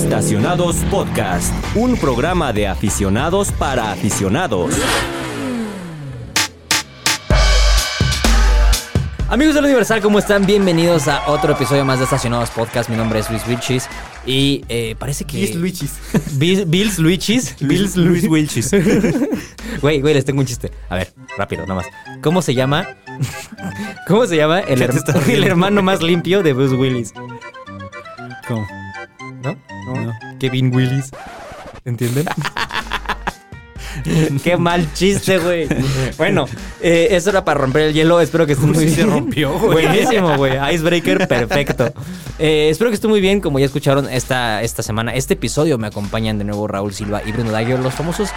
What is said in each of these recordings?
Estacionados Podcast, un programa de aficionados para aficionados. Amigos del Universal, ¿cómo están? Bienvenidos a otro episodio más de Estacionados Podcast. Mi nombre es Luis Wilchis y eh, parece que... Bills Luichis. Bill- Bills Luichis. Bills Luis Wilchis. Güey, güey, les tengo un chiste. A ver, rápido, nada más. ¿Cómo se llama? ¿Cómo se llama el, ¿Qué te her- estás el hermano más limpio de Bruce Willis? ¿Cómo? ¿No? No. Kevin Willis. ¿Entienden? Qué mal chiste, güey. Bueno, eh, eso era para romper el hielo. Espero que estén muy bien. se rompió, güey. Buenísimo, güey. Icebreaker, perfecto. Eh, espero que estén muy bien. Como ya escucharon esta, esta semana, este episodio me acompañan de nuevo Raúl Silva y Bruno Dagger, los famosos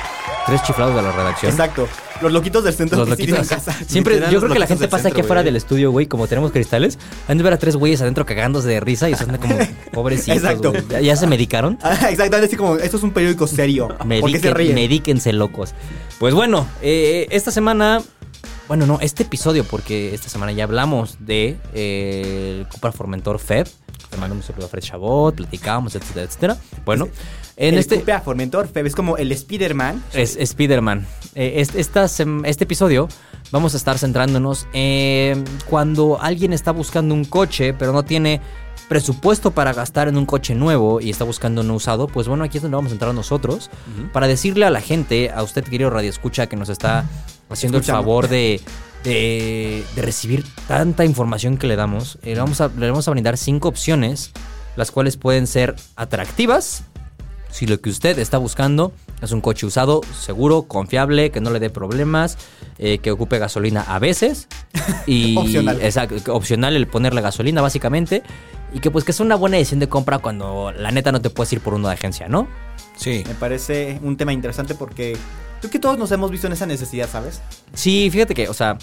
tres chiflados de la redacción. Exacto. Los loquitos del centro Los loquitos. casa. Siempre, yo creo que la gente pasa aquí afuera del estudio, güey, como tenemos cristales. Han de ver a tres güeyes adentro cagándose de risa y son como pobrecitos. Exacto. ¿Ya, ya se medicaron? Ah, Exactamente, así como, esto es un periódico serio. ¿Por qué se Mediquen- ríen? medíquense, locos. Pues bueno, eh, esta semana. Bueno, no, este episodio, porque esta semana ya hablamos de eh, el Cupra Formentor Feb. Le mandamos un saludo a Fred Chabot, platicábamos, etcétera, etcétera. Bueno, en el este. Cupra Formentor Feb es como el Spider-Man. Es Spider-Man. Eh, es- esta este episodio vamos a estar centrándonos en cuando alguien está buscando un coche, pero no tiene presupuesto para gastar en un coche nuevo y está buscando uno usado, pues bueno, aquí es donde vamos a entrar nosotros para decirle a la gente, a usted querido Radio Escucha, que nos está haciendo el favor de, de, de recibir tanta información que le damos, eh, le, vamos a, le vamos a brindar cinco opciones, las cuales pueden ser atractivas, si lo que usted está buscando es un coche usado, seguro, confiable, que no le dé problemas, eh, que ocupe gasolina a veces. Y Opcional. Exacto, que opcional el ponerle gasolina, básicamente. Y que pues que es una buena decisión de compra cuando la neta no te puedes ir por uno de agencia, ¿no? Sí. Me parece un tema interesante porque creo que todos nos hemos visto en esa necesidad, ¿sabes? Sí, fíjate que, o sea,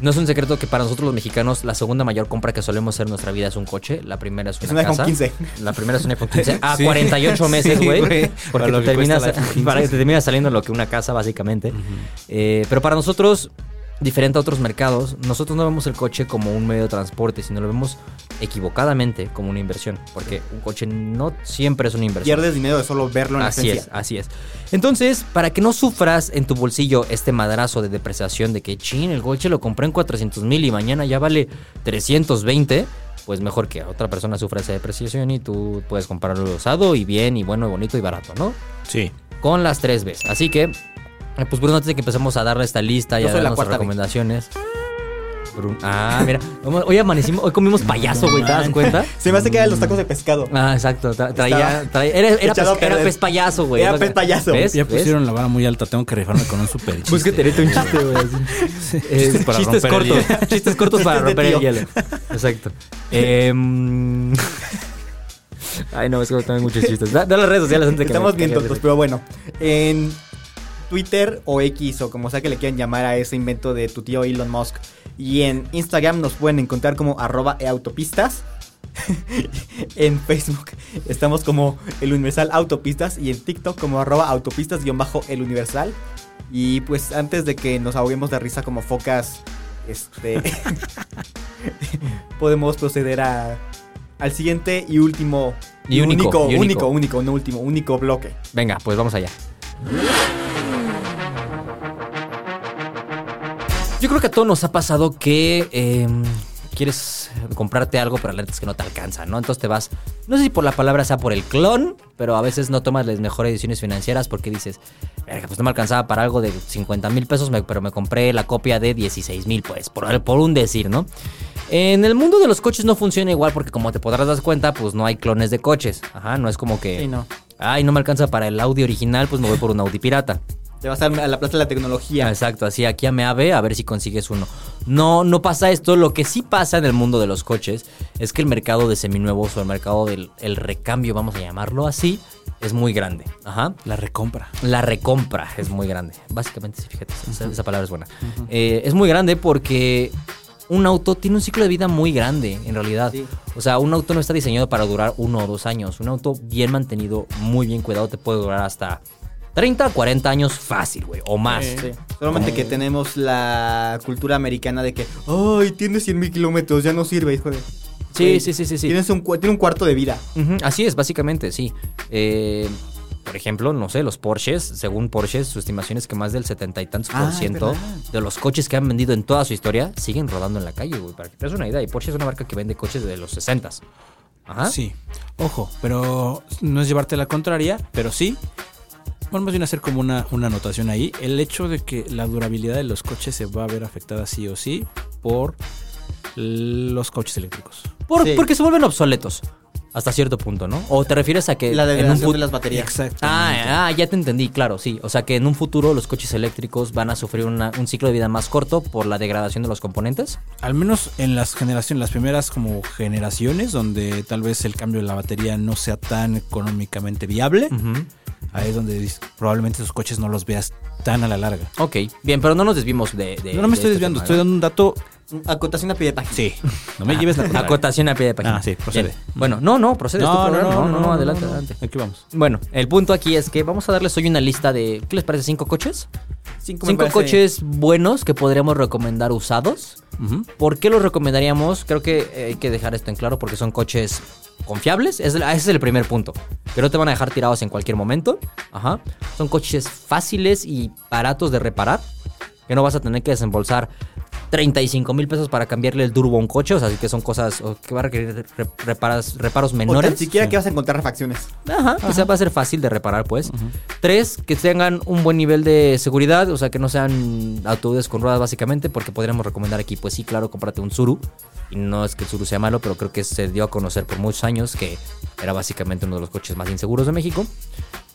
no es un secreto que para nosotros los mexicanos la segunda mayor compra que solemos hacer en nuestra vida es un coche. La primera es una Es un iPhone casa. 15. La primera es un iPhone 15 a Sí. 48 meses, Sí, güey. güey. porque te terminas, el iPhone 15. para que te termina saliendo lo que una casa, básicamente. Eh, pero para nosotros, diferente a otros mercados, nosotros no vemos el coche como un medio de transporte, sino lo vemos equivocadamente como una inversión. Porque un coche no siempre es una inversión. Pierdes dinero de solo verlo en la Así es, así es. Entonces, para que no sufras en tu bolsillo este madrazo de depreciación de que, chin, el coche lo compré en 400 mil y mañana ya vale 320, pues mejor que otra persona sufra esa depreciación y tú puedes comprarlo usado y bien y bueno y bonito y barato, ¿no? Sí. Con las tres Bs. Así que, pues Bruno, antes de que empecemos a darle esta lista y Yo a soy dar la nuestras cuarta recomendaciones. Bruno- Ah, mira. Hoy amanecimos, hoy comimos payaso, güey, ¿te das cuenta? Se me hace que eran los tacos de pescado. Ah, exacto. tra- traía, traía- era, era, echado a pez, era perder. pez payaso, güey. Era pez payaso. ¿Ves? Ya ¿Ves? pusieron la vara muy alta, tengo que rifarme con un super chiste. Búsquete ahorita un chiste, güey. así. Eh, Chistes para chistes romper el cortos. Chistes cortos para Chistes de romper el tío. hielo. Exacto. Em, Ay, no, es que tengo muchos chistes. Da, da las redes sociales antes de que Estamos me bien de tontos, risa. pero bueno. En Twitter o X o como sea que le quieran llamar a ese invento de tu tío Elon Musk. Y en Instagram nos pueden encontrar como arroba eautopistas. en Facebook estamos como el Universal Autopistas y en TikTok como arroba autopistas-el Universal. Y pues antes de que nos ahoguemos de risa como focas, este podemos proceder a al siguiente y último Y único, único, y único. único, único, no último, único bloque. Venga, pues vamos allá. Yo creo que a todos nos ha pasado que em, quieres comprarte algo, pero la neta es que no te alcanza, ¿no? Entonces te vas, no sé si por la palabra sea por el clon, pero a veces no tomas las mejores decisiones financieras porque dices, "Verga, pues no me alcanzaba para algo de 50 mil pesos, pero me compré la copia de 16 mil, pues, por, por un decir, ¿no? En el mundo de los coches no funciona igual porque como te podrás dar cuenta, pues no hay clones de coches. Ajá, no es como que... Sí, no. Ay, no me alcanza para el Audi original, pues me voy por un Audi pirata. Te vas a a la plaza de la tecnología. Exacto, así aquí a Meave a ver si consigues uno. No, no pasa esto. Lo que sí pasa en el mundo de los coches es que el mercado de seminuevos o el mercado del el recambio, vamos a llamarlo así, es muy grande. Ajá. La recompra. La recompra es muy grande. Básicamente, sí, fíjate, esa, esa palabra es buena. Eh, es muy grande porque un auto tiene un ciclo de vida muy grande, en realidad. Sí. O sea, un auto no está diseñado para durar uno o dos años. Un auto bien mantenido, muy bien cuidado, te puede durar hasta 30, 40 años fácil, güey, o más. Sí. Solamente que tenemos la cultura americana de que, ay, tiene 100 mil kilómetros, ya no sirve, hijo de... Sí, sí, sí, sí, sí. Tienes un, tiene un cuarto de vida. Así es, básicamente, sí. Eh, por ejemplo, no sé, los Porsches, según Porsche, su estimación es que más del setenta y tantos Ah, por es ciento de los coches que han vendido en toda su historia siguen rodando en la calle, güey. Para que te des una idea. Y Porsche es una marca que vende coches de los 60 Ajá. Sí. Ojo, pero no es llevarte la contraria, pero sí. Bueno, más bien hacer como una, una anotación ahí. El hecho de que la durabilidad de los coches se va a ver afectada sí o sí por los coches eléctricos. Por- Sí. Porque se vuelven obsoletos. Hasta cierto punto, ¿no? O te refieres a que La en un degradación de las baterías. Exactamente. Ah, ah, ya te entendí, claro, sí. O sea que en un futuro los coches eléctricos van a sufrir una- un ciclo de vida más corto por la degradación de los componentes. Al menos en las generaciones, las primeras como generaciones, donde tal vez el cambio de la batería no sea tan económicamente viable, ahí es donde probablemente esos coches no los veas tan a la larga. Ok, bien, pero no nos desvimos de. de- no, no me de estoy este desviando, tema, estoy dando un dato. Acotación a pie de página. Sí, no me lleves la contraria. Acotación a pie de página. Ah, sí, procede. Bien. Bueno, no, no, procede. tu programa. no, no, no, adelante, adelante. Aquí vamos. Bueno, el punto aquí es que vamos a darles hoy una lista de. ¿Qué les parece? ¿Cinco coches? Cinco, Cinco parece- coches buenos que podríamos recomendar usados. ¿Por qué los recomendaríamos? Creo que eh, hay que dejar esto en claro porque son coches confiables. Es- ese es el primer punto. Que no te van a dejar tirados en cualquier momento. Ajá. Son coches fáciles y baratos de reparar. Que no vas a tener que desembolsar 35 mil pesos para cambiarle el turbo a un coche. O sea, así que son cosas que va a requerir re- reparas- reparos O menores. tan siquiera que vas a encontrar refacciones. Ajá, que sea, va a ser fácil de reparar, pues. Tres, que tengan un buen nivel de seguridad, o sea, que no sean autobuses con ruedas, básicamente, porque podríamos recomendar aquí, pues sí, claro, cómprate un Zuru. Y no es que el Zuru sea malo, pero creo que se dio a conocer por muchos años que era básicamente uno de los coches más inseguros de México.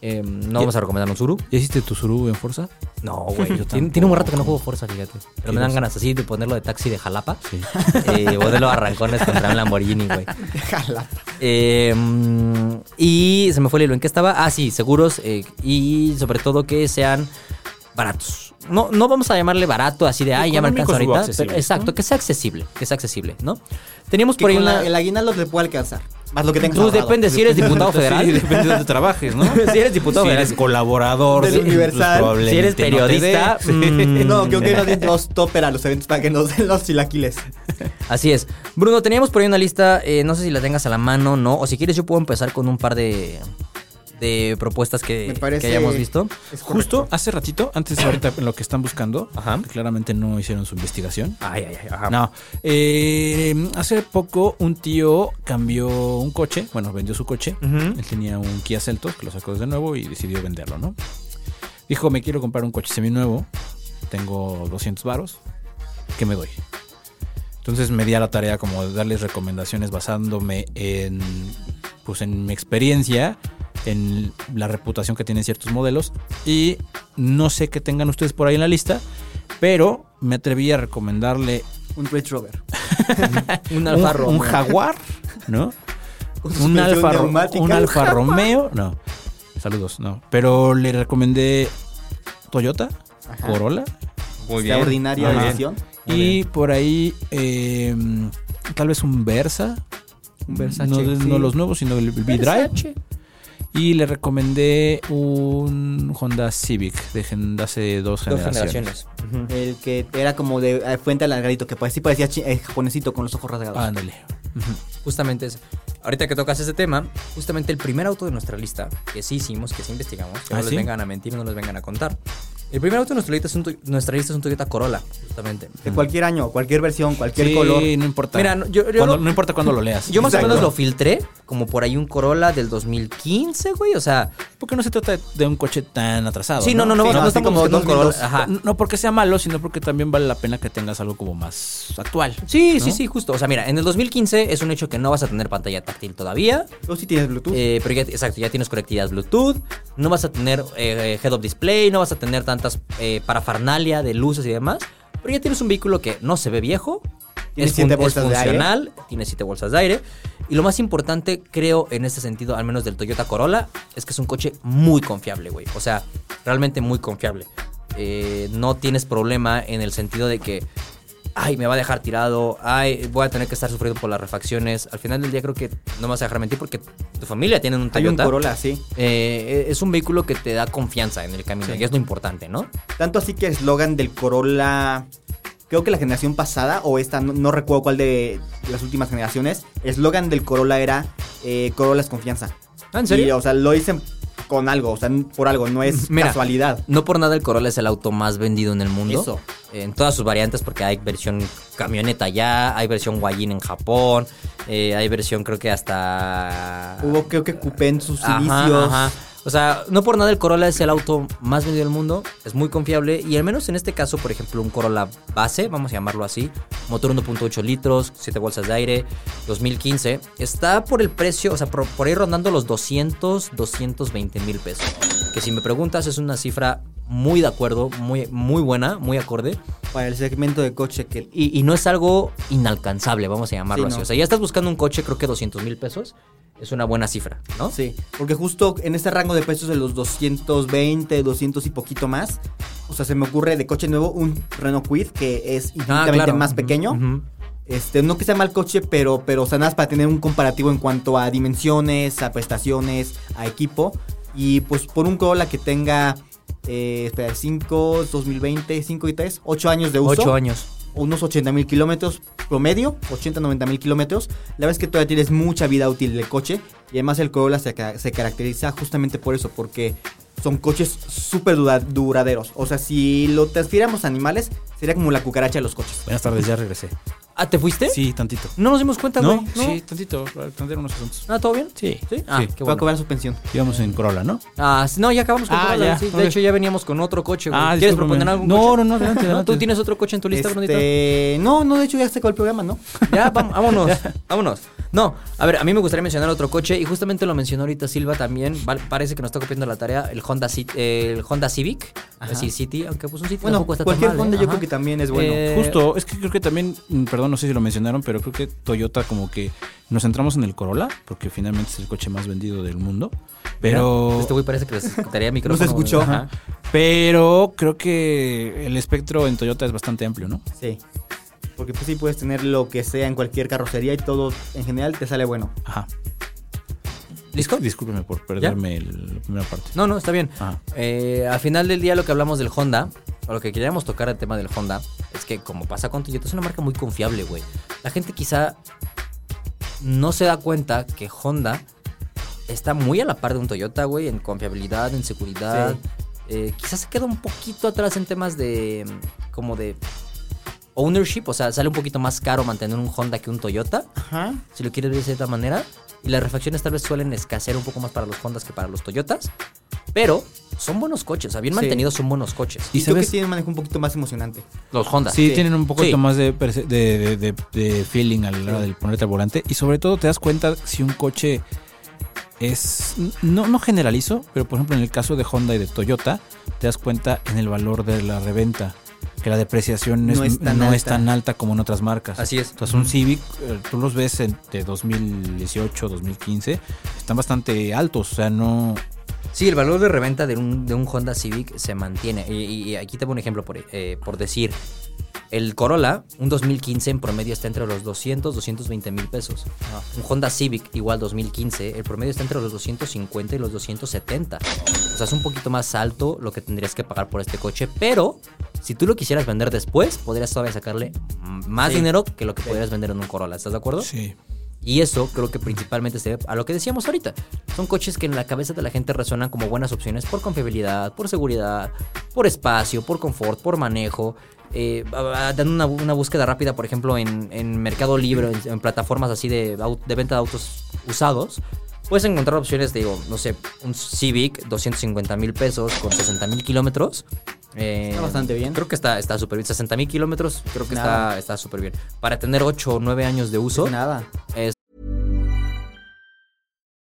Eh, no vamos a recomendar un Zuru. ¿Ya hiciste tu Suru en Forza? No, güey. Yo tiene, tiene un rato que no juego Forza, fíjate. Pero me dan ganas así de ponerlo de taxi de Jalapa. Sí. Eh, ponerlo a arrancones contra un Lamborghini, güey. Jala. Eh, mm, y se me fue el hilo. ¿En qué estaba? Ah, sí, seguros. eh, y sobre todo que sean baratos. No, no vamos a llamarle barato así de, ay, ya me alcanza o ahorita. pero- exacto, ¿no? que sea accesible. Que sea accesible, ¿no? Teníamos Que por ahí la- una. el aguinaldo te puede alcanzar. Más lo que tengas Tú ahorrado. depende si eres diputado federal. Sí, depende de donde trabajes, ¿no? Si eres diputado si federal. eres colaborador Del Universal. pues Si eres no periodista. dé. mm, No, creo que nos a los eventos para que nos den los chilaquiles. Así es. Bruno, teníamos por ahí una lista, eh, no sé si la tengas a la mano, ¿no? O si quieres yo puedo empezar con un par de, de propuestas que, hayamos visto. Justo hace ratito, antes de ahorita en lo que están buscando, Ajá. que claramente no hicieron su investigación. Ay, ay, ay. Ajá. No, eh, hace poco un tío cambió un coche, bueno, vendió su coche. Él tenía un Kia Celtos que lo sacó de nuevo y decidió venderlo, ¿no? Dijo, me quiero comprar un coche seminuevo, tengo 200 varos, ¿qué me doy? Entonces me di a la tarea como de darles recomendaciones basándome en, pues en mi experiencia, en la reputación que tienen ciertos modelos y no sé qué tengan ustedes por ahí en la lista, pero me atreví a recomendarle Un Range Rover. Un un, Alfa un Romeo. Jaguar, ¿no? Un Alfa, un un Alfa Romeo, no. Saludos, no. Pero le recomendé Toyota, Ajá. Corolla Extraordinaria Ajá. decisión. y por ahí eh, tal vez un Versa. Un Versace, No, sí. no los nuevos, sino el V-Drive. Y le recomendé un Honda Civic de, de hace dos Dos generaciones. generaciones. Ujú. El que era como de eh, fuente alargadito, que pues, sí parecía chi- eh, japonesito con los ojos rasgados. Ándale. Justamente es. Ahorita que tocas ese tema, justamente el primer auto de nuestra lista, que sí hicimos, que sí investigamos, que ¿Ah, no les sí? vengan a mentir, no les vengan a contar. El primer auto de nuestra lista es un, nuestra lista es un Toyota Corolla, justamente. De cualquier año, cualquier versión, cualquier Sí, color. no importa. Mira, no- yo- yo Cuando- no- no importa cuándo lo leas. Yo más o menos lo filtré, como por ahí un Corolla del 2015, güey, o sea... Porque no se trata de un coche tan atrasado. Sí, no, no, no, Sí, no, no, estamos como buscando un 2002. Corolla. Ajá. No, porque sea malo, sino porque también vale la pena que tengas algo como más actual. Sí, sí, ¿no? sí, justo. O sea, mira, en el 2015 es un hecho que no vas a tener pantalla táctil todavía. Tú sí tienes Bluetooth. Eh, pero ya, exacto, ya tienes conectividad Bluetooth. No vas a tener eh, head-up display, no vas a tener tantas eh, parafernalia de luces y demás. Pero ya tienes un vehículo que no se ve viejo. Tiene es, siete es bolsas de aire. funcional, tiene siete bolsas de aire. Y lo más importante, creo, en este sentido, al menos del Toyota Corolla, es que es un coche muy confiable, güey. O sea, realmente muy confiable. Eh, no tienes problema en el sentido de que ay, me va a dejar tirado, ay, voy a tener que estar sufriendo por las refacciones. Al final del día creo que no me vas a dejar mentir porque tu familia tiene un Hay un Toyota. Corolla, sí. Eh, es un vehículo que te da confianza en el camino y es lo importante, ¿no? Tanto así que el eslogan del Corolla, creo que la generación pasada, o esta, no, no recuerdo cuál de las últimas generaciones, eslogan del Corolla era eh, Corolla es confianza. Ah, ¿En serio? Y, o sea, lo dicen con algo, o sea, por algo, no es Mira, casualidad. No por nada el Corolla es el auto más vendido en el mundo. Eso. En todas sus variantes, porque hay versión camioneta ya, hay versión Guayin en Japón, eh, hay versión creo que hasta... Hubo, creo que Coupé en sus Ajá, inicios. ajá. O sea, no por nada el Corolla es el auto más vendido del mundo, es muy confiable y al menos en este caso, por ejemplo, un Corolla base, vamos a llamarlo así, motor 1.8 litros, 7 bolsas de aire, 2015, está por el precio, o sea, por, por ahí rondando los 200, 220 mil pesos. Que si me preguntas es una cifra muy de acuerdo, muy, muy buena, muy acorde. Para el segmento de coche que Y, y no es algo inalcanzable, vamos a llamarlo Sí, así. no. O sea, ya estás buscando un coche, creo que 200 mil pesos. Es una buena cifra, ¿no? Sí, porque justo en este rango de precios de los 220, 200 y poquito más, o sea, se me ocurre de coche nuevo un Renault Kwid que es Ah, infinitamente claro. más pequeño. Este, no que sea mal coche, pero, pero o sea, nada más para tener un comparativo en cuanto a dimensiones, a prestaciones, a equipo. Y pues por un Corolla que tenga, eh, espera, 5, 2020, 5 y 3, 8 años de uso. Ocho años. Unos 80 mil kilómetros promedio, 80, 90 mil kilómetros. La verdad es que todavía tienes mucha vida útil del coche. Y además el Corolla se caracteriza justamente por eso, porque son coches súper dura- duraderos. O sea, si lo transfiriéramos a animales, sería como la cucaracha de los coches. Buenas tardes, ya regresé. Ah, ¿te fuiste? Sí, tantito. No nos dimos cuenta, ¿No? güey. Sí, tantito, para atender unos asuntos. Ah, ¿todo bien? Sí. ¿Sí? Ah, Sí. qué Va a cobrar su pensión. Íbamos en Corolla, ¿no? Ah, sí, no, ya acabamos con Ah, Corolla, ya, sí. De hecho, ya veníamos con otro coche, güey. Ah, ¿Quieres proponer algún No, coche? no, no, adelante, adelante. ¿Tú tienes otro coche en tu lista, Brunito? Este, no, no, de hecho ya sacó el programa, ¿no? Ya, vámonos, vámonos. No, a ver, a mí me gustaría mencionar otro coche y justamente lo mencionó ahorita Silva también. Parece que nos está copiando la tarea el Honda, eh, el Honda Civic, Ajá. así City, aunque pues un City Bueno, tampoco está cualquier tan mal, Honda ¿eh? yo Ajá. creo que también es bueno. Eh, Justo, es que creo que también, mm, perdón, no sé si lo mencionaron, pero creo que Toyota como que nos centramos en el Corolla, porque finalmente es el coche más vendido del mundo. Pero, Este güey parece que les escucharía micrófono. No se escuchó. Ajá. pero creo que el espectro en Toyota es bastante amplio, ¿no? Sí. Porque pues sí puedes tener lo que sea en cualquier carrocería y todo en general te sale bueno. Ajá. ¿Listo? Discúlpeme por perderme el- la primera parte. No, no, está bien. Ajá. Eh, al final del día lo que hablamos del Honda, o lo que queríamos tocar el tema del Honda, es que como pasa con Toyota, es una marca muy confiable, güey. La gente quizá no se da cuenta que Honda está muy a la par de un Toyota, güey, en confiabilidad, en seguridad. Sí. Eh, quizás se queda un poquito atrás en temas de como de ownership, o sea, sale un poquito más caro mantener un Honda que un Toyota, Ajá. si lo quieres ver de cierta manera. Y las refacciones tal vez suelen escasear un poco más para los Hondas que para los Toyotas. Pero son buenos coches, o sea, bien Sí. mantenidos son buenos coches. Y, ¿Y creo sabes? que tiene un manejo un poquito más emocionante. Los Honda. Sí, Sí. tienen un poquito Sí. más de, de, de- de- de feeling a la hora Sí. de ponerte al volante. Y sobre todo te das cuenta si un coche es... No, no generalizo, pero por ejemplo en el caso de Honda y de Toyota, te das cuenta en el valor de la reventa. Que la depreciación No es tan no es alta. tan alta como en otras marcas. Así es. Entonces un Civic, eh, tú los ves de 2018, 2015, están bastante altos. O sea, no... Sí, el valor de reventa de un, de un Honda Civic se mantiene. Y, aquí te pongo un ejemplo por, eh, por decir. El Corolla, un 2015 en promedio está entre los 200, 220 mil pesos. Un Honda Civic, igual 2015, el promedio está entre los 250 y los 270. O sea, es un poquito más alto lo que tendrías que pagar por este coche. Pero, si tú lo quisieras vender después, podrías todavía sacarle más Sí. dinero que lo que podrías vender en un Corolla. ¿Estás de acuerdo? Sí. Y eso creo que principalmente se debe a lo que decíamos ahorita. Son coches que en la cabeza de la gente resuenan como buenas opciones por confiabilidad, por seguridad, por espacio, por confort, por manejo. Eh, dando una, una búsqueda rápida, por ejemplo, en, en Mercado Libre, en, plataformas así de, de venta de autos usados, puedes encontrar opciones, digo, no sé, un Civic, 250 mil pesos con 60 mil kilómetros. Eh, Está bastante bien. Creo que está está bien. 60 mil kilómetros, creo que Nada. está está súper bien. Para tener 8 o 9 años de uso, Nada. es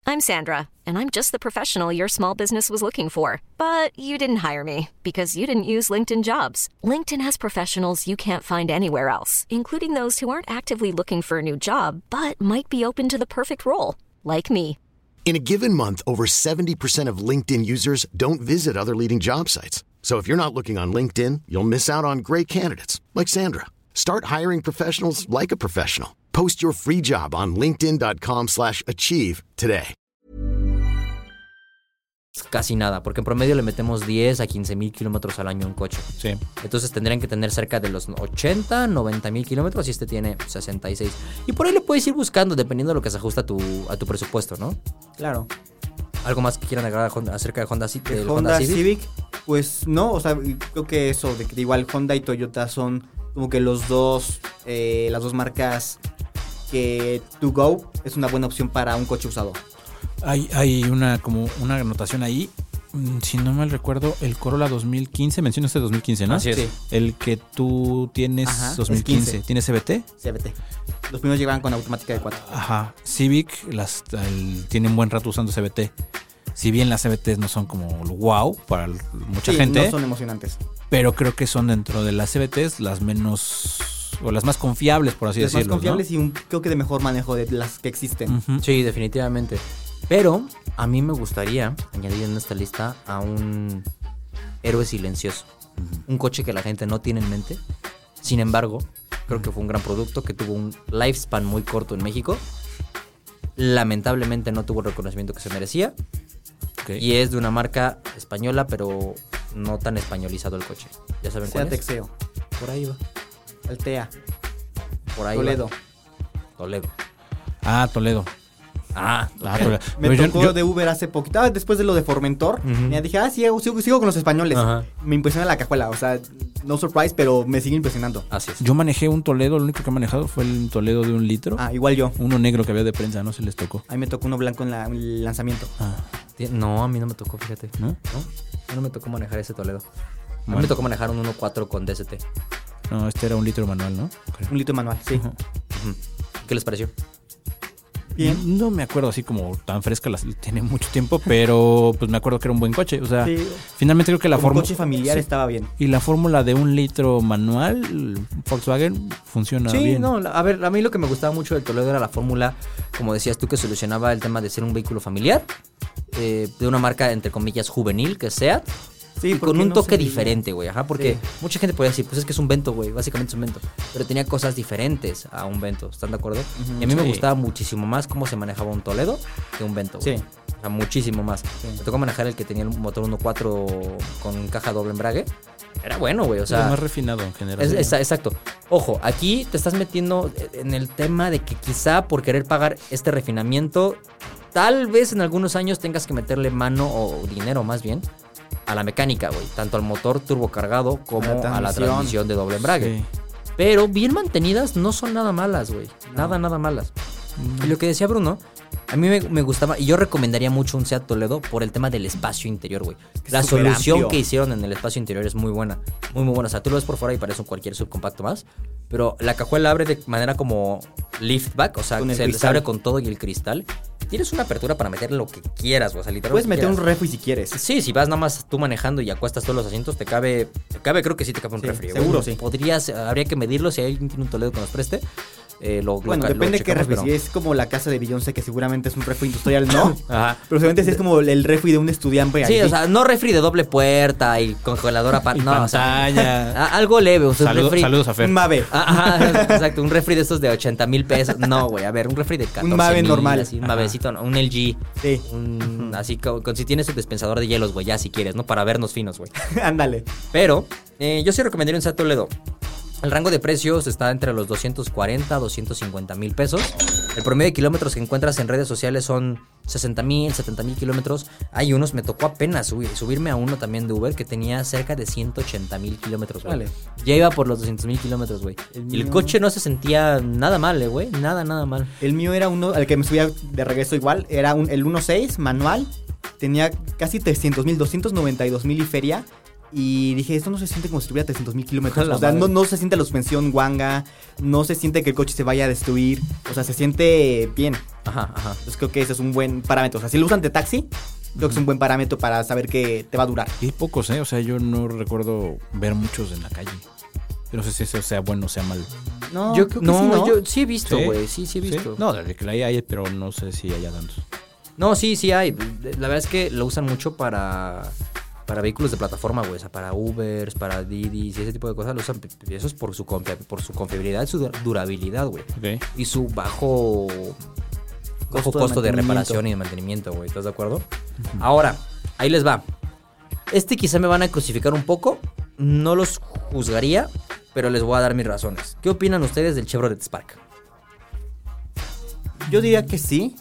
I'm Sandra, and I'm just the professional your small business was looking for. But you didn't hire me because you didn't use LinkedIn jobs. LinkedIn has professionals you can't find anywhere else, including those who aren't actively looking for a new job but might be open to the perfect role, like me. In a given month, over 70% of LinkedIn users don't visit other leading job sites. So if you're not looking on LinkedIn, you'll miss out on great candidates like Sandra. Start hiring professionals like a professional. Post your free job on linkedin.com/achieve slash achieve today. casi nada, porque en promedio le metemos 10 a 15 mil kilómetros al año a un coche. Sí. Entonces tendrían que tener cerca de los 80, 90 mil kilómetros y este tiene 66. Y por ahí le puedes ir buscando dependiendo de lo que se ajusta a tu, a tu presupuesto, ¿no? Claro. ¿Algo más que quieran agregar Honda- acerca de Honda, De del Honda, Civic? Pues no, o sea, creo que eso, de que igual Honda y Toyota son como que los dos, eh, las dos marcas que To Go es una buena opción para un coche usado. Hay, hay una como una anotación ahí. Mm, Si no mal recuerdo, el Corolla 2015, mencionaste 2015, ¿no? Así es. Sí. El que tú tienes Ajá, es 2015, 15. ¿tiene CBT? CBT. Los primeros llegaban con automática de 4. Ajá. Civic las, el- tiene un buen rato usando CBT. Si bien las CBTs no son como wow para mucha Sí, gente, no son emocionantes. pero creo que son dentro de las CBTs las menos o las más confiables, por así Las más decirlo. ¿no? confiables y un, creo que de mejor manejo de las que existen. Sí, definitivamente. Pero a mí me gustaría añadir en esta lista a un héroe silencioso. Un coche que la gente no tiene en mente. Sin embargo, creo que fue un gran producto que tuvo un lifespan muy corto en México. Lamentablemente no tuvo el reconocimiento que se merecía. Y es de una marca española, pero no tan españolizado el coche. ¿Ya saben Sea cuál es? Texeo, Por ahí va. Altea, Por ahí va. Toledo. Toledo. Ah, Toledo. Ah, Ah, Toledo. Me Pero tocó yo- de Uber hace poquito, ah, después de lo de Formentor. Ujú. Me dije, ah, sí, sigo, sigo con los españoles. Ajá. Me impresiona la cajuela, o sea, no surprise, pero me sigue impresionando. así es. Yo manejé un Toledo, lo único que he manejado fue el Toledo de un litro. Ah, igual yo. Uno negro que había de prensa, no se les tocó. A mí me tocó uno blanco en la- en el lanzamiento. Ah, No, a mí no me tocó, fíjate. ¿no? ¿No? A mí no me tocó manejar ese Toledo. A mí Bueno. me tocó manejar un 1.4 con DST. No, este era un litro manual, ¿no? Creo. Un litro manual, sí. Ujú. ¿Qué les pareció? Bien. No me acuerdo así como tan fresca, las, tiene mucho tiempo, pero pues me acuerdo que era un buen coche. O sea, Sí. finalmente creo que la fórmula. coche familiar sí. estaba bien. Y la fórmula de un litro manual, Volkswagen, funciona Sí, bien. no, la- a ver, a mí lo que me gustaba mucho del Toledo era la fórmula, como decías tú, que solucionaba el tema de ser un vehículo familiar, eh, de una marca, entre comillas, juvenil, que sea, Sí, y ¿por con un no toque diferente, güey, ajá, porque Sí. mucha gente podría decir, pues es que es un Vento, güey, básicamente es un Vento, pero tenía cosas diferentes a un Vento, ¿están de acuerdo? y a mí me gustaba muchísimo más cómo se manejaba un Toledo que un Vento, güey. Sí. O sea, muchísimo más. Me tocó manejar el que tenía el motor 1.4 con caja doble embrague. Era bueno, güey, o sea, sea... más refinado en general. Es- es- exacto. Ojo, aquí te estás metiendo en el tema de que quizá por querer pagar este refinamiento, tal vez en algunos años tengas que meterle mano o dinero más bien a la mecánica, güey. Tanto al motor turbocargado como A la a la transmisión. de doble embrague. Sí. Pero bien mantenidas no son nada malas, güey. Nada, nada malas. Y lo que decía Bruno, a mí me, me gustaba, y yo recomendaría mucho un Seat Toledo por el tema del espacio interior, güey. La solución amplio. que hicieron en el espacio interior es muy buena. Muy, muy buena. O sea, tú lo ves por fuera y parece un cualquier subcompacto más. Pero la cajuela abre de manera como liftback, o sea, se, se abre con todo y el cristal. Tienes una apertura para meter lo que quieras. O sea, literalmente. Puedes meter un refri si quieres. Sí, si vas nada más tú manejando y acuestas todos los asientos, te cabe, te cabe, creo que sí te cabe un Sí, refri. seguro, sí. Podrías, habría que medirlo si alguien tiene un Toledo que nos preste. Eh, lo, lo Bueno, lo depende de qué refri. pero- Si es como la casa de Beyoncé, que seguramente es un refri industrial, no. Ajá. Pero seguramente si es como el refri de un estudiante. Sí, ahí o sea, no refri de doble puerta y congeladora pa- Y no, o sea, pantalla. algo leve, o sea, un refri- saludos a Fer. Un Mave. Ah, Ajá, exacto, un refri de estos de 80 mil pesos. No, güey, a ver, un refri de 14 Mave mil, normal. así, un Ajá. mavecito, no, un LG. Sí. Un, así co- con, si tienes su dispensador de hielos, güey, ya si quieres, ¿no? Para vernos finos, güey. Ándale. Pero eh, yo sí recomendaría un Seat Toledo. El rango de precios está entre los 240 a 250 mil pesos. El promedio de kilómetros que encuentras en redes sociales son 60 mil, 70 mil kilómetros. Hay unos, me tocó apenas subir- subirme a uno también de Uber que tenía cerca de 180 mil kilómetros, güey. Vale. Ya iba por los 200 mil kilómetros, güey. El Y el mío- coche no se sentía nada mal, eh, güey. Nada, nada mal. El mío era uno, al que me subía de regreso igual, era un, el 1.6 manual. Tenía casi 300 mil, 292 mil y feria. Y dije, esto no se siente como si tuviera 300 mil kilómetros. A O sea, no, no se siente la suspensión guanga. No se siente que el coche se vaya a destruir. O sea, se siente bien. Ajá, ajá. Entonces creo que ese es un buen parámetro. O sea, si lo usan de taxi, creo que es un buen parámetro para saber que te va a durar. Y hay pocos, ¿eh? O sea, yo no recuerdo ver muchos en la calle. No sé si eso sea bueno o sea malo. No, yo creo que no, sí, ¿no? yo sí he visto, güey. Sí, sí he visto. No, de que la hay, hay, pero no sé si haya tantos. No, sí, sí hay. La verdad es que lo usan mucho para, para vehículos de plataforma, güey. O sea, para Ubers, para Didi y ese tipo de cosas. Lo usan. y Eso es por su, confia- por su confiabilidad y su du- durabilidad, güey. Y su bajo, bajo Costo de reparación y de mantenimiento, güey. ¿Estás de acuerdo? Ahora, Ahí les va. Este quizá me van a crucificar un poco. No los juzgaría, pero les voy a dar mis razones. ¿Qué opinan ustedes del Chevrolet Spark? Yo diría que sí.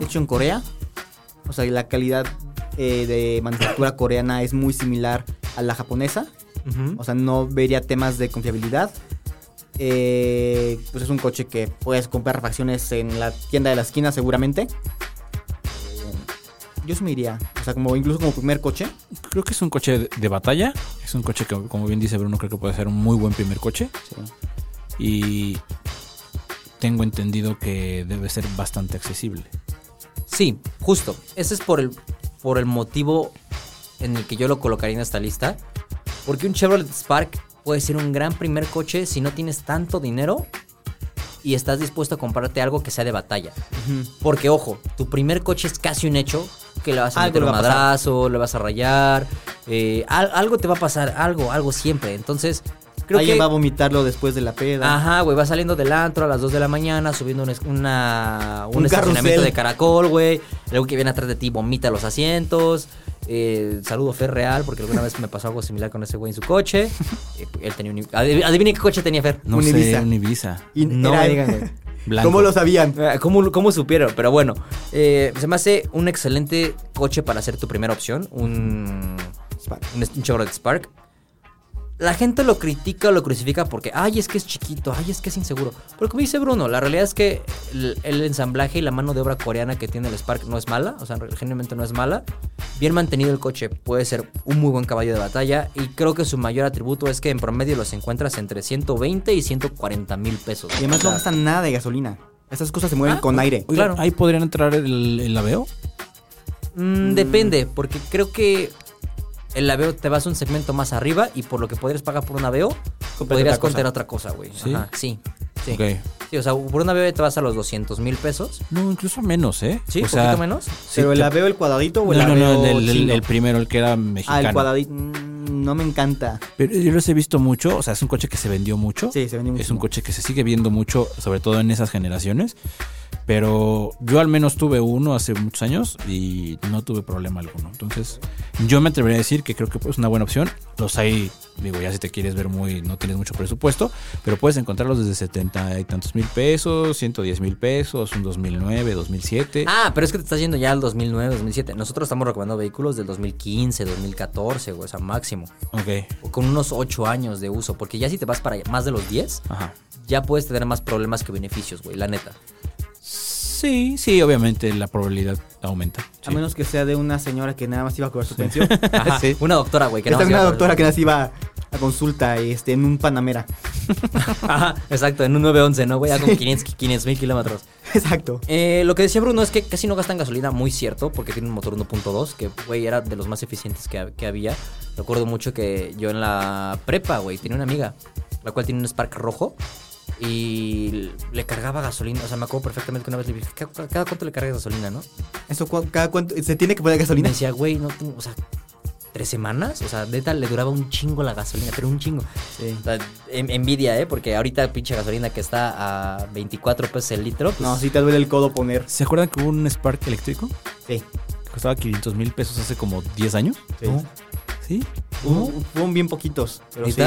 Hecho en Corea. O sea, la calidad eh, de manufactura coreana es muy similar a la japonesa. O sea, no vería temas de confiabilidad. Eh, pues es un coche que puedes comprar refacciones en la tienda de la esquina seguramente. Eh, Yo sí me iría. O sea, como incluso como primer coche. Creo que es un coche de, de batalla. Es un coche que, como bien dice Bruno, creo que puede ser un muy buen primer coche. Y tengo entendido que debe ser bastante accesible. Sí, justo. Ese es por el, por el motivo en el que yo lo colocaría en esta lista. Porque un Chevrolet Spark puede ser un gran primer coche si no tienes tanto dinero y estás dispuesto a comprarte algo que sea de batalla. Porque, ojo, tu primer coche es casi un hecho que le vas a Algo meter un madrazo, le vas a rayar, eh, al- algo te va a pasar, algo, algo siempre. Entonces, creo Alguien que... va a vomitarlo después de la peda. Ajá, güey, va saliendo del antro a las 2 de la mañana, subiendo una, un, Un estacionamiento carrusel. de caracol, güey. Luego que viene atrás de ti vomita los asientos. Eh, saludo Fer Real, porque alguna vez me pasó algo similar con ese güey en su coche. Eh, él tenía un... adiv- Adivinen qué coche tenía Fer. No Un sé, Ibiza. un Ibiza. Y No era- digan. Blanco. ¿Cómo lo sabían? Eh, ¿Cómo, cómo supieron? Pero bueno, eh, se me hace un excelente coche para hacer tu primera opción. Un, un, un Chevrolet Spark. La gente lo critica o lo crucifica porque, ay, es que es chiquito, ay, es que es inseguro. Pero como dice Bruno, la realidad es que el, el ensamblaje y la mano de obra coreana que tiene el Spark no es mala, o sea, generalmente no es mala. Bien mantenido el coche, puede ser un muy buen caballo de batalla y creo que su mayor atributo es que en promedio los encuentras entre 120 y 140 mil pesos. Y además no gastan nada de gasolina. Estas cosas se mueven Ah, con aire. Claro. Ahí podrían entrar el, el Aveo. Mm, depende, porque creo que el Aveo te vas a un segmento más arriba y por lo que podrías pagar por un Aveo, podrías contener otra cosa, güey. ¿Sí? Ajá, sí. Sí. Ok. Sí, o sea, por un Aveo te vas a los 200 mil pesos. No, incluso menos, ¿eh? Sí, O un sea, poquito menos. sí Pero el aveo el cuadradito o el No, no, aveo no, el, el- chino? el primero, el que era Ah, mexicano. el cuadradito. mm, No me encanta. Pero yo los he visto mucho, o sea, es un coche que se vendió mucho. Sí, se vendió Es muchísimo. un coche que se sigue viendo mucho, sobre todo en esas generaciones. Pero yo al menos tuve uno hace muchos años y no tuve problema alguno. Entonces, yo me atrevería a decir que creo que es una buena opción. Los hay, digo, ya si te quieres ver muy, no tienes mucho presupuesto, pero puedes encontrarlos desde 70 y tantos mil pesos, 110 mil pesos, un 2009, 2007. Ah, pero es que te estás yendo ya al 2009, 2007. Nosotros estamos recomendando vehículos del 2015, 2014, güey, o sea, máximo. Ok, con unos 8 años de uso, porque ya si te vas para más de los 10, ajá. ya puedes tener más problemas que beneficios, güey, la neta. Sí, sí, obviamente la probabilidad aumenta. A sí. menos que sea de una señora que nada más iba a cobrar su pensión. Ajá, Sí. Una doctora, güey, que Esta una doctora que nada más iba a consulta este, en un Panamera. Ajá, exacto, en un 911, ¿no, güey? Ya con 500 mil kilómetros. Exacto. Eh, lo que decía Bruno es que casi no gastan gasolina, muy cierto, porque tiene un motor 1.2, que, güey, era de los más eficientes que, que había. Recuerdo mucho que yo en la prepa, güey, tenía una amiga, la cual tiene un Spark rojo, y le cargaba gasolina. O sea, me acuerdo perfectamente que una vez le dije, ¿cada, cada cuánto le cargas gasolina, no? Eso cu- cada cuánto se tiene que poner Y me gasolina. decía, güey, no tengo, o sea, tres semanas, o sea, neta le duraba un chingo la gasolina, pero un chingo. Sí. O sea, en- envidia, ¿eh? Porque ahorita pinche gasolina que está a 24 pesos el litro. pues, No, sí te duele el codo poner. ¿Se acuerdan que hubo un Spark eléctrico? Sí. Que costaba 500 mil pesos hace como 10 años. sí. ¿Sí? Hubo- Fueron bien poquitos. Pero sí.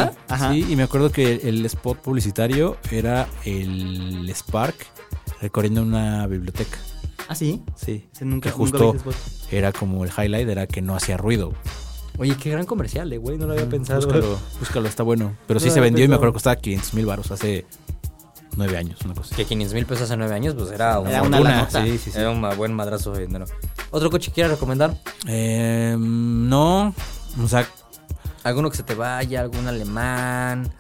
Sí, y me acuerdo que el spot publicitario era el Spark recorriendo una biblioteca. Ah, sí. Sí. Ese nunca, que nunca justo spot. era como el highlight, era que no hacía ruido. Oye, qué gran comercial, eh, güey, no lo había pensado. Búscalo, búscalo, está bueno. Pero sí No, se vendió y me acuerdo que costaba 500 mil baros hace 9 años, una cosa. Que 500 mil pesos hace 9 años, pues era una, Era una fortuna. lanota. Sí, sí, sí. Era un buen madrazo de dinero. ¿Otro coche que quieras recomendar? Eh, o sea, ¿Alguno que se te vaya? ¿Algún alemán?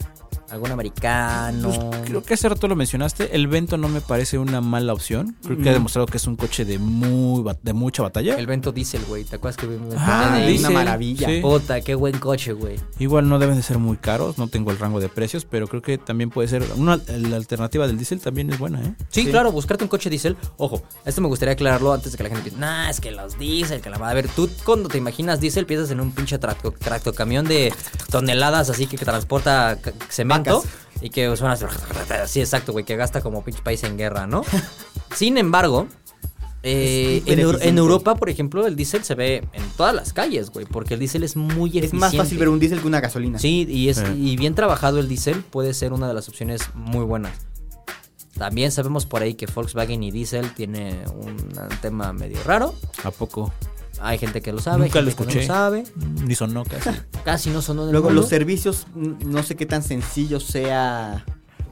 ¿Algún americano? Pues, creo que hace rato lo mencionaste. El Vento no me parece una mala opción. Creo que ha demostrado que es un coche de muy de mucha batalla. El Vento Diesel, güey. ¿Te acuerdas que Ah, de una maravilla. sí. Puta, qué buen coche, güey. Igual no deben de ser muy caros. No tengo el rango de precios, pero creo que también puede ser una la alternativa del diésel también es buena, ¿eh? Sí, claro, buscarte un coche diésel. Ojo, esto me gustaría aclararlo antes de que la gente piense, nah, es que los diésel, que la va a ver. Tú cuando te imaginas diésel piensas en un pinche tracto, tractocamión de toneladas así que, que transporta cemento Y que suena así, sí, exacto, güey, que gasta como pinche país en guerra, ¿no? Sin embargo, Eh, en. Europa, por ejemplo, el diésel se ve en todas las calles, güey, porque el diésel es muy eficiente. Es más fácil ver un diésel que una gasolina. Sí, y, es, Eh. y bien trabajado el diésel puede ser una de las opciones muy buenas. También sabemos por ahí que Volkswagen y diésel tiene un tema medio raro. ¿A poco? Hay gente que lo sabe, Nunca hay lo gente que escuché. no lo sabe. Ni sonó casi. Casi no sonó del Luego mundo. los servicios, mm, no sé qué tan sencillo sea.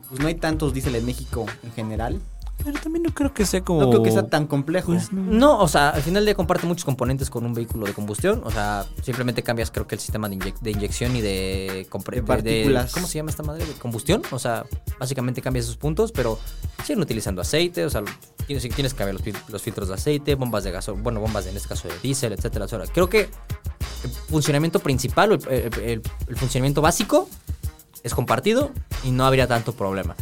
Pues no hay tantos diésel en México en general. Pero también no creo que sea como... No creo que sea tan complejo. Pues no. No, o sea, al final día comparte muchos componentes con un vehículo de combustión. O sea, simplemente cambias, creo que el sistema de, inyec- de inyección y de, De partículas. ¿Cómo se llama esta madre? De combustión. O sea, básicamente cambias esos puntos, pero siguen utilizando aceite. O sea, tienes, tienes que cambiar los, fil- los filtros de aceite, bombas de gasolina, bueno, bombas en este caso de diésel, etcétera. etcétera. Creo que el funcionamiento principal, o el, el- el- el funcionamiento básico, es compartido y no habría tanto problema.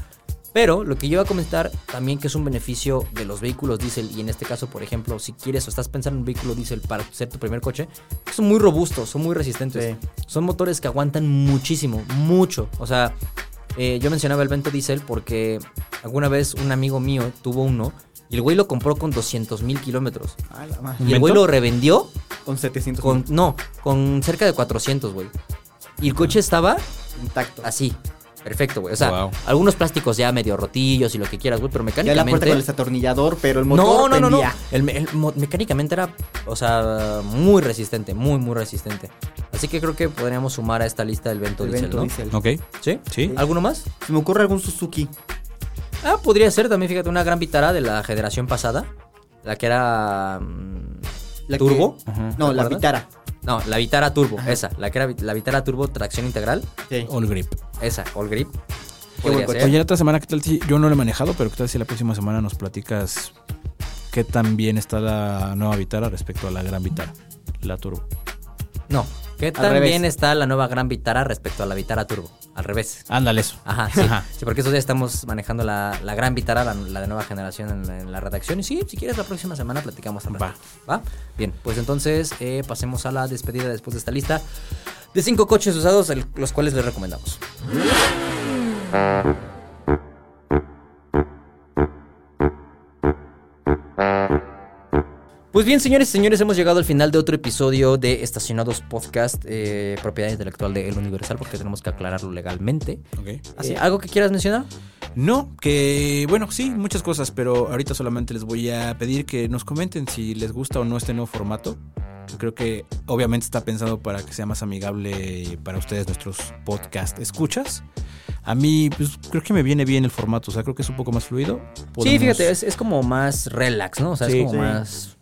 Pero lo que yo iba a comentar también que es un beneficio de los vehículos diésel y en este caso, por ejemplo, si quieres o estás pensando en un vehículo diésel para ser tu primer coche, son muy robustos, son muy resistentes. Sí. Son motores que aguantan muchísimo, mucho. O sea, eh, yo mencionaba el Vento diésel porque alguna vez un amigo mío tuvo uno y el güey lo compró con 200 mil kilómetros. Y el güey lo revendió Con 700 con, no, con cerca de 400, güey. Y el coche estaba intacto. así. Perfecto, güey. O sea, Wow. algunos plásticos ya medio rotillos y lo que quieras, güey, pero Ya la puerta mecánicamente. con el desatornillador, pero el motor no, no, no, no. El, el mecánicamente era, o sea, muy resistente, muy, muy resistente. Así que creo que podríamos sumar a esta lista el Vento El Diesel, Vento ¿no? Diesel. Ok. ¿Sí? Sí. ¿Alguno más? Se me ocurre algún Suzuki. Ah, podría ser también, fíjate, una gran Vitara de la generación pasada. La que era. mm, La ¿Turbo? que-. No, ¿Te la? Vitara. No, la Vitara Turbo, esa. La que era la Vitara Turbo tracción integral. Sí. All grip. Esa, All Grip. Qué buen Podría coche. ser. Oye, la otra semana, ¿qué tal si yo no lo he manejado, pero qué tal si la próxima semana nos platicas qué tan bien está la nueva Vitara respecto a la gran Vitara, la Turbo? No. ¿Qué tan revés. bien está la nueva Gran Vitara respecto a la Vitara Turbo? Al revés. Ándale eso. Ajá, sí. Ajá. Sí, porque estos días estamos manejando la, la Gran Vitara, la, la de nueva generación en, la- en la redacción. Y sí, si quieres, la próxima semana platicamos al Va. Va. Bien, pues entonces eh, pasemos a la despedida después de esta lista de cinco coches usados, el- los cuales les recomendamos. Pues bien, señores y señores, hemos llegado al final de otro episodio de Estacionados Podcast, eh, propiedad intelectual de El Universal, porque tenemos que aclararlo legalmente. Ok. Eh, ¿Algo que quieras mencionar? No, que bueno, sí, muchas cosas, pero ahorita solamente les voy a pedir que nos comenten si les gusta o no este nuevo formato. Creo que obviamente está pensado para que sea más amigable para ustedes nuestros podcast escuchas. A mí, pues creo que me viene bien el formato, o sea, creo que es un poco más fluido. Sí, fíjate, es, es como más relax, ¿no? O sea, Sí, es como sí. más.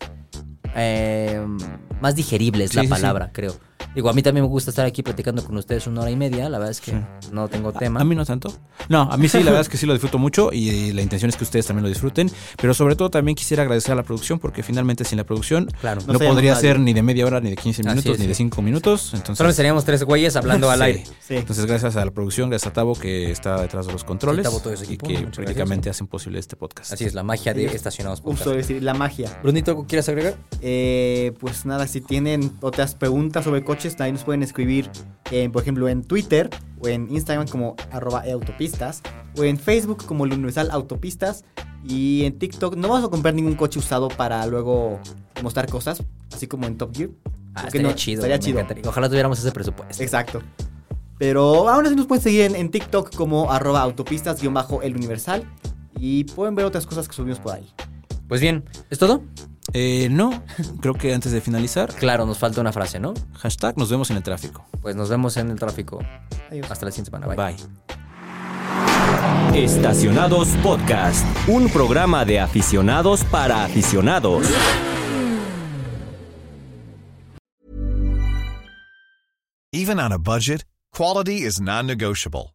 Eh, más digerible es Sí, la sí, sí. palabra, creo. Digo, a mí también me gusta estar aquí platicando con ustedes una hora y media. La verdad es que Sí. no tengo tema. A, mí no tanto. No, a mí sí, la verdad es que sí lo disfruto mucho y la intención es que ustedes también lo disfruten. Pero sobre todo también quisiera agradecer a la producción porque finalmente sin la producción Claro. no, podría nadie. ser ni de media hora, ni de 15 Así minutos, es, ni de sí. 5 minutos. Entonces, Solo seríamos tres güeyes hablando al Sí. aire. Sí. Entonces, gracias a la producción, gracias a Tabo que está detrás de los controles Tabo, todo ese y que muchas prácticamente hacen posible este podcast. Así es, la magia de Sí. Estacionados Uso Podcast. decir la magia. Brunito, ¿algo quieres agregar? Eh, pues nada, si tienen otras preguntas sobre coches, también nos pueden escribir, eh, por ejemplo, en Twitter o en Instagram como arroba autopistas o en Facebook como el Universal Autopistas y en TikTok. No vamos a comprar ningún coche usado para luego mostrar cosas, así como en Top Gear. Ah, estaría no- chido. estaría chido. encantaría. Ojalá tuviéramos ese presupuesto. Exacto. Pero aún así nos pueden seguir en, en TikTok como arroba autopistas-el Universal y pueden ver otras cosas que subimos por ahí. Pues bien, ¿es todo? Eh, no, creo que antes de finalizar, Claro, nos falta una frase, ¿no? hashtag nos vemos en el tráfico. Pues nos vemos en el tráfico. Adiós. Hasta la siguiente semana. Bye. Bye. Estacionados Podcast, un programa de aficionados para aficionados. Even on a budget, quality is non-negotiable.